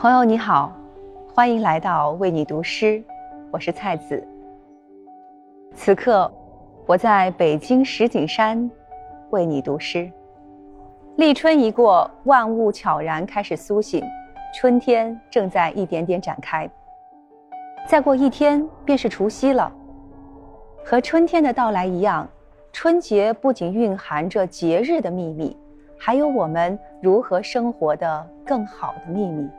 朋友你好，欢迎来到为你读诗，我是蔡子。此刻，我在北京石景山为你读诗。立春一过，万物悄然开始苏醒，春天正在一点点展开。再过一天便是除夕了。和春天的到来一样，春节不仅蕴含着节日的秘密，还有我们如何生活的更好的秘密。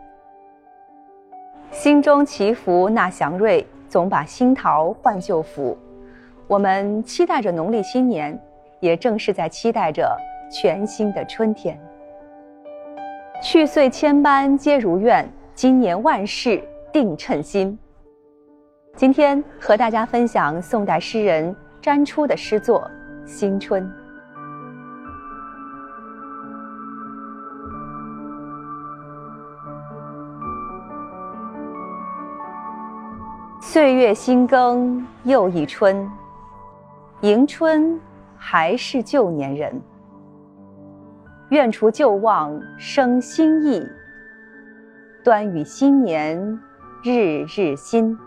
心中祈福纳祥瑞，总把新桃换旧符。我们期待着农历新年，也正是在期待着全新的春天。去岁千般皆如愿，今年万事定称心。今天和大家分享宋代诗人詹初的诗作《新春》。岁月新更又一春，迎春还是旧年人。愿除旧望生新意，端与新年日日新。